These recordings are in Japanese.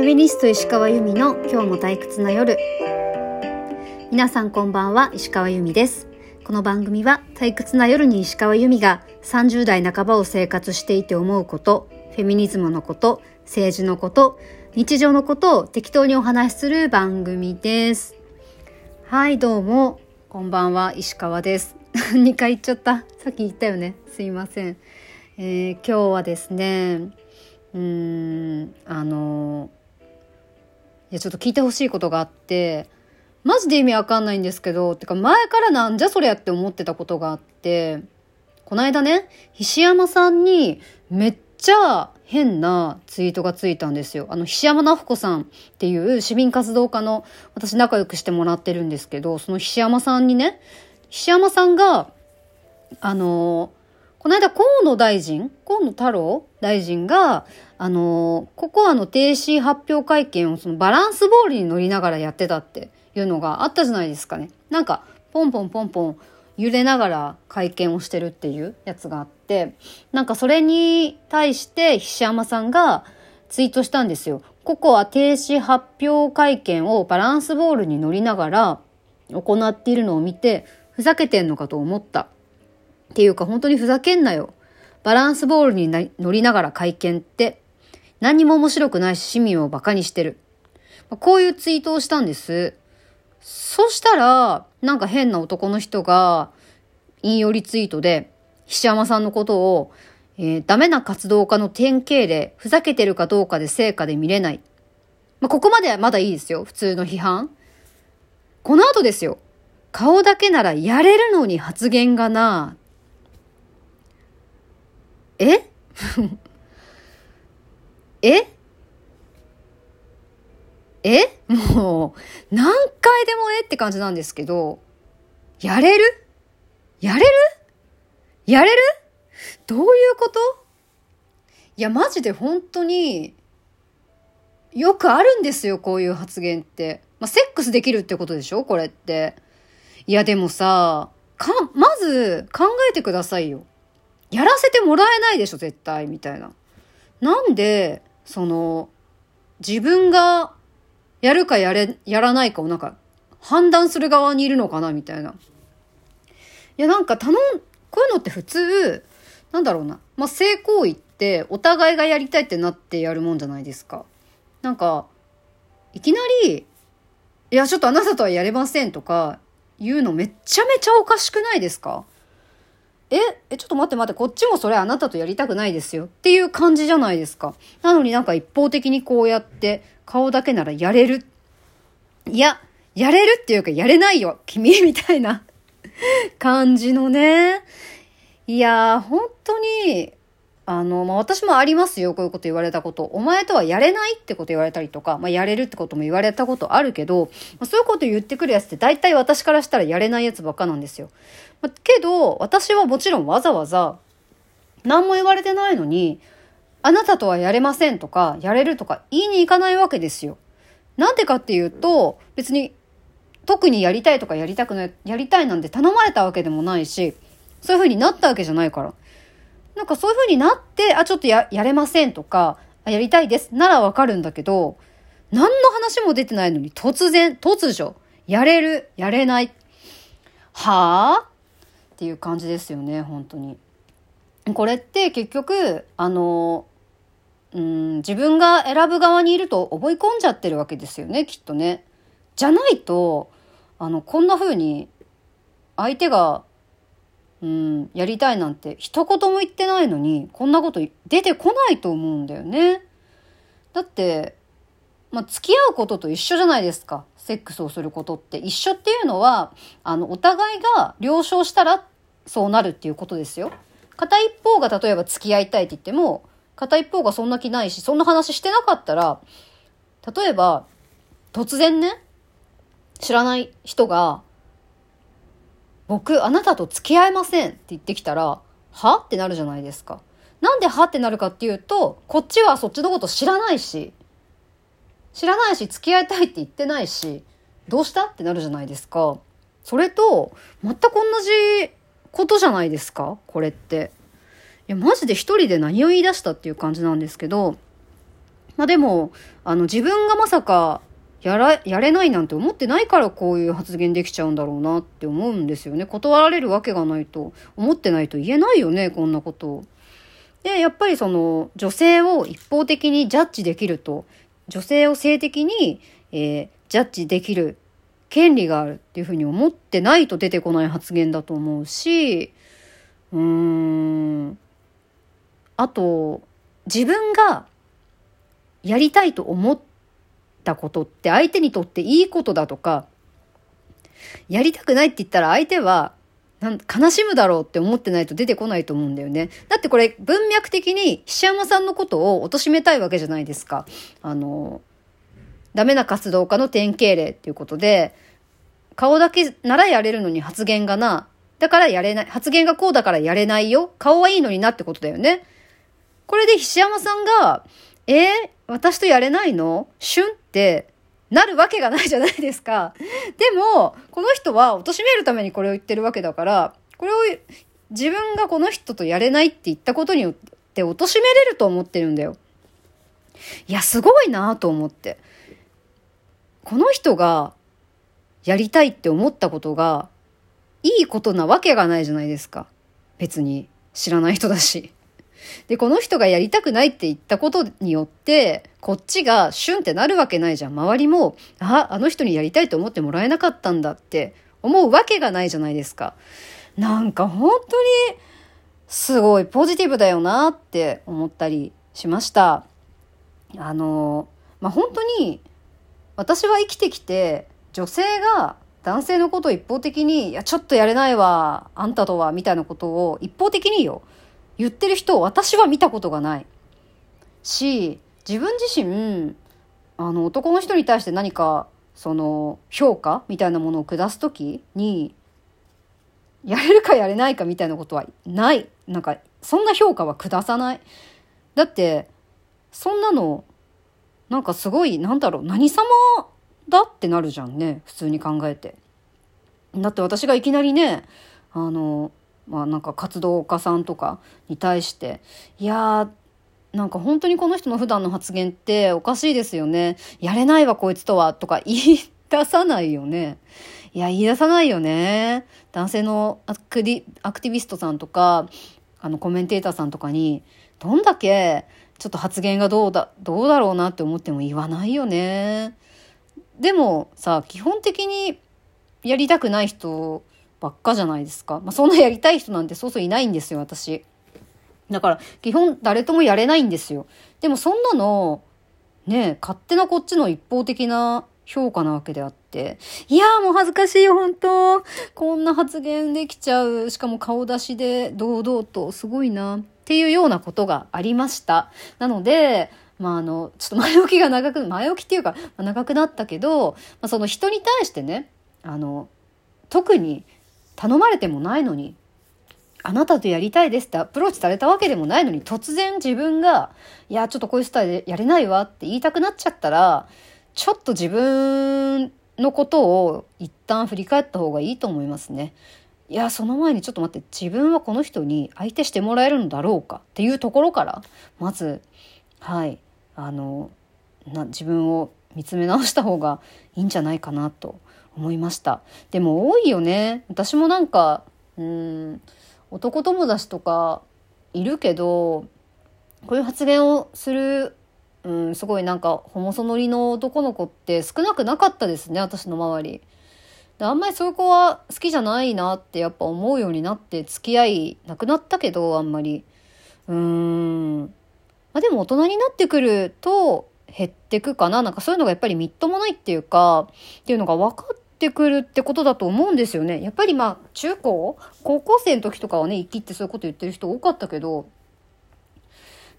フェミニスト石川由美の今日も退屈な夜。皆さんこんばんは石川由美です。この番組は退屈な夜に石川由美が30代半ばを生活していて思うことフェミニズムのこと政治のこと日常のことを適当にお話しする番組です。はいどうもこんばんは石川です。2回言っちゃった。さっき言ったよね。すいません、えー、今日はですねうーんあのいやちょっと聞いてほしいことがあってマジで意味わかんないんですけどてか前からなんじゃそりゃって思ってたことがあってこの間ね菱山さんにめっちゃ変なツイートがついたんですよ。あの、菱山直子さんっていう市民活動家の私仲良くしてもらってるんですけど、その菱山さんにね、菱山さんが、あのこの間河野大臣、河野太郎大臣が、あの、ココアの停止発表会見をそのバランスボールに乗りながらやってたっていうのがあったじゃないですかね。なんか、ポンポンポンポン揺れながら会見をしてるっていうやつがあって、なんかそれに対して菱山さんがツイートしたんですよ。ココア停止発表会見をバランスボールに乗りながら行っているのを見て、ふざけてんのかと思った。っていうか本当にふざけんなよ。バランスボールに乗りながら会見って何も面白くないし市民を馬鹿にしてる。まあこういうツイートをしたんです。そしたら、なんか変な男の人が引用リツイートで、菱山さんのことを、えー、ダメな活動家の典型で、ふざけてるかどうかで成果で見れない。まあ、ここまではまだいいですよ。普通の批判。この後ですよ。顔だけならやれるのに発言がな。え？え？え？もう、何回でもえって感じなんですけど、やれる？やれる？やれる？どういうこと？いや、マジで本当に、よくあるんですよ、こういう発言って。まあ、セックスできるってことでしょ？これって。いや、でもさ、か、まず考えてくださいよ。やらせてもらえないでしょ、絶対、みたいな。なんで、その、自分がやるかやれ、やらないかをなんか、判断する側にいるのかな、みたいな。いや、なんか頼ん、こういうのって普通、なんだろうな。まあ、性行為ってお互いがやりたいってなってやるもんじゃないですか。なんか、いきなり、いや、ちょっとあなたとはやれませんとか言うのめっちゃめちゃおかしくないですか？え、え、ちょっと待って待って、こっちもそれあなたとやりたくないですよっていう感じじゃないですか。なのになんか一方的にこうやって顔だけならやれる。いや、やれるっていうかやれないよ、君みたいな感じのね。いやー、本当に、あの、まあ、私もありますよ、こういうこと言われたこと。お前とはやれないってこと言われたりとか、まあ、やれるってことも言われたことあるけど、まあ、そういうこと言ってくるやつって大体私からしたらやれないやつばっかなんですよ。まあ、けど、私はもちろんわざわざ、何も言われてないのに、あなたとはやれませんとか、やれるとか言いに行かないわけですよ。なんでかっていうと、別に、特にやりたいとかやりたくない、やりたいなんて頼まれたわけでもないし、そういう風になったわけじゃないから。なんかそういう風になって、あ、ちょっとや、やれませんとか、やりたいです。ならわかるんだけど、何の話も出てないのに突然、突如、やれる、やれない。はぁっていう感じですよね、本当に。これって結局、あの、うん、自分が選ぶ側にいると思い込んじゃってるわけですよね、きっとね。じゃないと、あの、こんな風に、相手がうん、やりたいなんて一言も言ってないのに、こんなこと出てこないと思うんだよね。だって、まあ、付き合うことと一緒じゃないですか。セックスをすることって。一緒っていうのは、あの、お互いが了承したらそうなるっていうことですよ。片一方が例えば付き合いたいって言っても、片一方がそんな気ないし、そんな話してなかったら、例えば、突然ね、知らない人が、僕、あなたと付き合えませんって言ってきたら、は？ってなるじゃないですか。なんでは？ってなるかっていうと、こっちはそっちのこと知らないし、知らないし、付き合いたいって言ってないし、どうした？ってなるじゃないですか。それと、全く同じことじゃないですか？これって。いや、マジで一人で何を言い出したっていう感じなんですけど、まあでも、あの自分がまさかやら、やれないなんて思ってないからこういう発言できちゃうんだろうなって思うんですよね。断られるわけがないと思ってないと言えないよね、こんなこと。で、やっぱりその女性を一方的にジャッジできると、女性を性的に、えー、ジャッジできる権利があるっていうふうに思ってないと出てこない発言だと思うし、うーん、あと、自分がやりたいと思ってたことって相手にとっていいことだとか、やりたくないって言ったら相手はなん悲しむだろうって思ってないと出てこないと思うんだよね。だってこれ文脈的に菱山さんのことを貶めたいわけじゃないですか。あの、ダメな活動家の典型例っていうことで、顔だけならやれるのに発言がな、だからやれない、発言がこうだからやれないよ。顔はいいのになってことだよね。これで菱山さんが、えー、私とやれないの？シュンってなるわけがないじゃないですか。でも、この人は貶めるためにこれを言ってるわけだから、これを自分がこの人とやれないって言ったことによって貶めれると思ってるんだよ。いや、すごいなと思って。この人がやりたいって思ったことがいいことなわけがないじゃないですか。別に知らない人だし。で、この人がやりたくないって言ったことによって、こっちがシュンってなるわけないじゃん。周りも、あ、あの人にやりたいと思ってもらえなかったんだって思うわけがないじゃないですか。なんか本当に、すごいポジティブだよなって思ったりしました。あの、まあ、本当に、私は生きてきて、女性が男性のことを一方的に、いや、ちょっとやれないわ、あんたとは、みたいなことを一方的によ、言ってる人を私は見たことがない。し自分自身あの男の人に対して何かその評価みたいなものを下す時にやれるかやれないかみたいなことはない。なんかそんな評価は下さない。だってそんなのなんかすごいなんだろう何様だってなるじゃんね。普通に考えて。だって私がいきなりねあのまあなんか活動家さんとかに対して、いやー、なんか本当にこの人の普段の発言っておかしいですよね。やれないわこいつとはとか 言い出さないよね。いや、言い出さないよね。男性のアクティビストさんとか、あのコメンテーターさんとかに、どんだけちょっと発言がどうだ、どうだろうなって思っても言わないよね。でもさ、基本的にやりたくない人ばっかじゃないですか。まあ、そんなやりたい人なんてそうそういないんですよ、私。だから、基本誰ともやれないんですよ。でもそんなの、ね勝手なこっちの一方的な評価なわけであって。いやーもう恥ずかしいよ、本当こんな発言できちゃう。しかも顔出しで堂々と、すごいな。っていうようなことがありました。なので、まああの、ちょっと前置きが長く、前置きっていうか、長くなったけど、まあ、その人に対してね、あの、特に頼まれてもないのに、あなたとやりたいですってアプローチされたわけでもないのに、突然自分が、いや、ちょっとこういうスタイルやれないわって言いたくなっちゃったら、ちょっと自分のことを一旦振り返った方がいいと思いますね。いや、その前にちょっと待って、自分はこの人に相手してもらえるのだろうか？っていうところから、まず、はい、あの、な自分を見つめ直した方がいいんじゃないかなと思いました。でも多いよね。私もなんかうん男友達とかいるけどこういう発言をする、うん、すごいなんかホモソノリの男の子って少なくなかったですね私の周り。であんまりそういう子は好きじゃないなってやっぱ思うようになって付き合いなくなったけどあんまり。うーん。まあでも大人になってくると減ってくかな？なんかそういうのがやっぱりみっともないっていうかっていうのが分かってくるってことだと思うんですよね。やっぱりまあ中高？高校生の時とかはね生きってそういうこと言ってる人多かったけど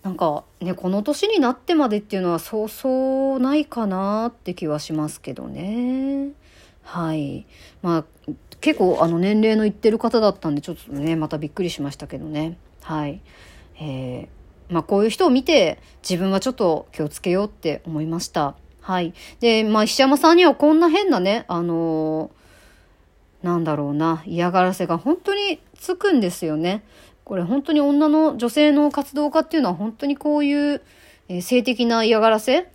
なんかねこの年になってまでっていうのはそうそうないかなって気はしますけどね。はい。まあ結構あの年齢のいってる方だったんでちょっとねまたびっくりしましたけどね。はい。えーまあこういう人を見て自分はちょっと気をつけようって思いました。はい。で、まあ石山さんにはこんな変なね、あのー、なんだろうな、嫌がらせが本当につくんですよね。これ本当に女の女性の活動家っていうのは本当にこういうえー、性的な嫌がらせ？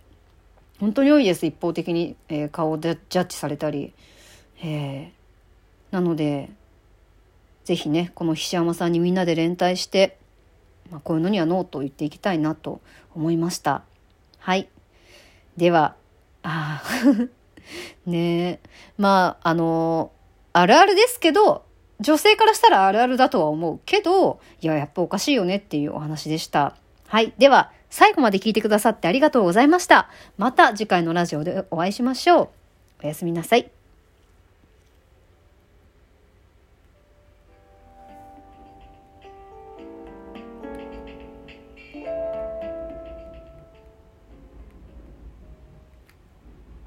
本当に多いです。一方的に、えー、顔でジャッジされたり。えー、なので、ぜひね、この菱山さんにみんなで連帯して、まあ、こういうのにはノーと言っていきたいなと思いました。はい。では、あ ねえ。まあ、あのあるあるですけど、女性からしたらあるあるだとは思うけど、いや、やっぱおかしいよねっていうお話でした。はい。では、最後まで聞いてくださってありがとうございました。また次回のラジオでお会いしましょう。おやすみなさい。